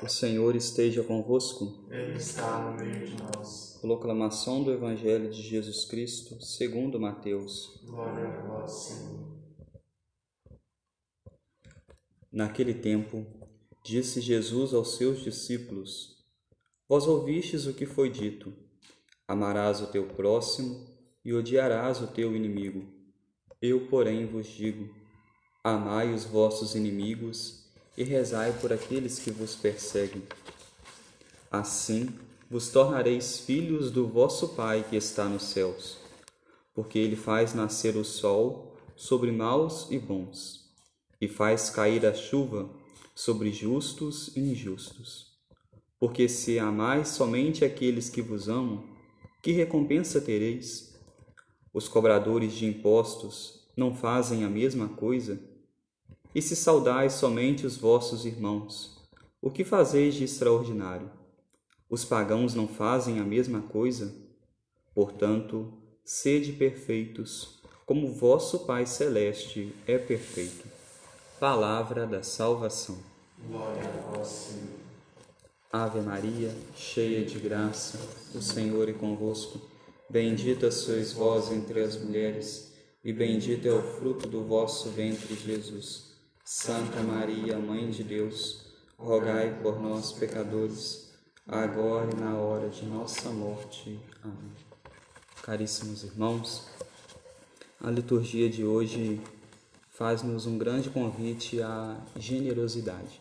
O Senhor esteja convosco. Ele está no meio de nós. Proclamação do Evangelho de Jesus Cristo, segundo Mateus. Glória a vós, Senhor. Naquele tempo, disse Jesus aos seus discípulos: Vós ouvistes o que foi dito: Amarás o teu próximo e odiarás o teu inimigo. Eu, porém, vos digo: Amai os vossos inimigos e rezai por aqueles que vos perseguem. Assim vos tornareis filhos do vosso Pai que está nos céus, porque ele faz nascer o sol sobre maus e bons, e faz cair a chuva sobre justos e injustos. Porque se amais somente aqueles que vos amam, que recompensa tereis? Os cobradores de impostos não fazem a mesma coisa? E se saudais somente os vossos irmãos, o que fazeis de extraordinário? Os pagãos não fazem a mesma coisa? Portanto, sede perfeitos, como vosso Pai Celeste é perfeito. Palavra da salvação. Glória a vós, Senhor. Ave Maria, cheia de graça, o Senhor é convosco. Bendita sois vós entre as mulheres, e bendito é o fruto do vosso ventre, Jesus. Santa Maria, Mãe de Deus, rogai por nós, pecadores, agora e na hora de nossa morte. Amém. Caríssimos irmãos, a liturgia de hoje faz-nos um grande convite à generosidade,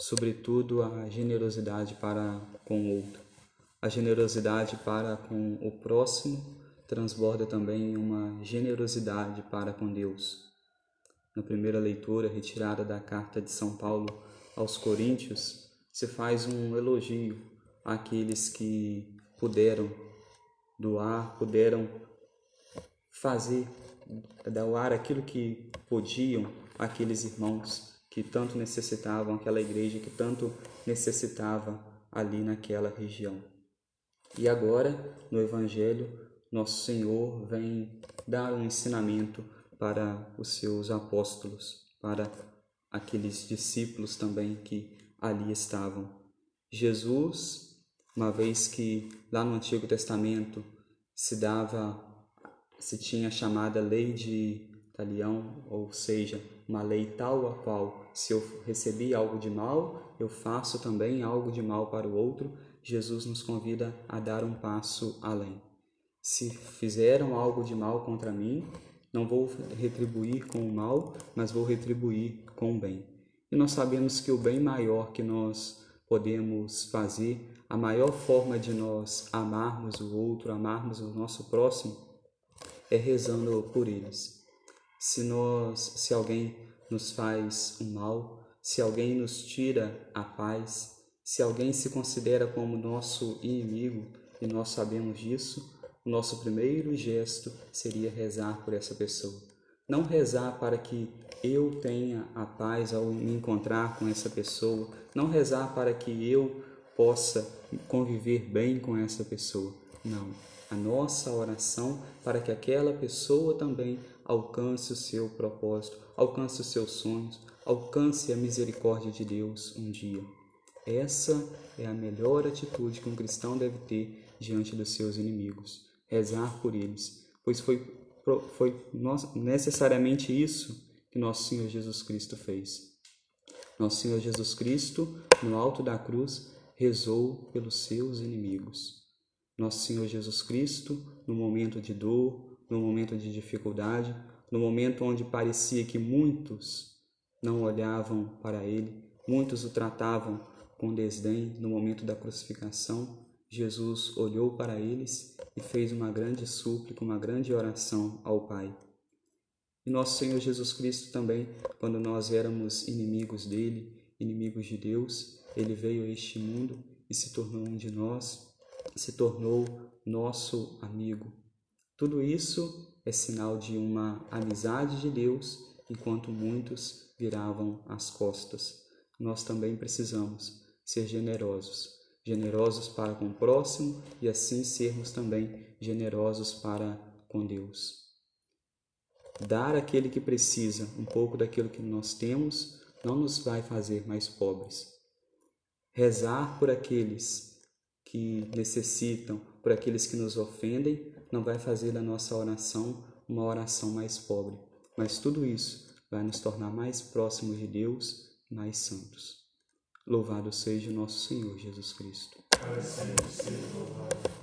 sobretudo a generosidade para com o outro. A generosidade para com o próximo transborda também uma generosidade para com Deus na primeira leitura retirada da carta de São Paulo aos Coríntios, se faz um elogio àqueles que puderam doar, puderam fazer, doar aquilo que podiam àqueles irmãos que tanto necessitavam, aquela igreja que tanto necessitava ali naquela região. E agora, no Evangelho, nosso Senhor vem dar um ensinamento para os seus apóstolos, para aqueles discípulos também que ali estavam. Jesus, uma vez que lá no Antigo Testamento se dava, se tinha a chamada lei de talião, ou seja, uma lei tal a qual se eu recebi algo de mal, eu faço também algo de mal para o outro, Jesus nos convida a dar um passo além. Se fizeram algo de mal contra mim, não vou retribuir com o mal, mas vou retribuir com o bem. E nós sabemos que o bem maior que nós podemos fazer, a maior forma de nós amarmos o outro, amarmos o nosso próximo, é rezando por eles. Se nós, se alguém nos faz um mal, se alguém nos tira a paz, se alguém se considera como nosso inimigo e nós sabemos disso, o nosso primeiro gesto seria rezar por essa pessoa. Não rezar para que eu tenha a paz ao me encontrar com essa pessoa, não rezar para que eu possa conviver bem com essa pessoa. Não. A nossa oração para que aquela pessoa também alcance o seu propósito, alcance os seus sonhos, alcance a misericórdia de Deus um dia. Essa é a melhor atitude que um cristão deve ter diante dos seus inimigos rezar por eles, pois foi, foi necessariamente isso que nosso Senhor Jesus Cristo fez. Nosso Senhor Jesus Cristo, no alto da cruz, rezou pelos seus inimigos. Nosso Senhor Jesus Cristo, no momento de dor, no momento de dificuldade, no momento onde parecia que muitos não olhavam para ele, muitos o tratavam com desdém no momento da crucificação, Jesus olhou para eles e fez uma grande súplica, uma grande oração ao Pai. E nosso Senhor Jesus Cristo também, quando nós éramos inimigos dele, inimigos de Deus, ele veio a este mundo e se tornou um de nós, se tornou nosso amigo. Tudo isso é sinal de uma amizade de Deus, enquanto muitos viravam as costas. Nós também precisamos ser generosos generosos para com o próximo e assim sermos também generosos para com Deus. Dar àquele que precisa um pouco daquilo que nós temos não nos vai fazer mais pobres. Rezar por aqueles que necessitam, por aqueles que nos ofendem, não vai fazer da nossa oração uma oração mais pobre. Mas tudo isso vai nos tornar mais próximos de Deus, mais santos. Louvado seja o nosso Senhor Jesus Cristo. Para sempre louvado.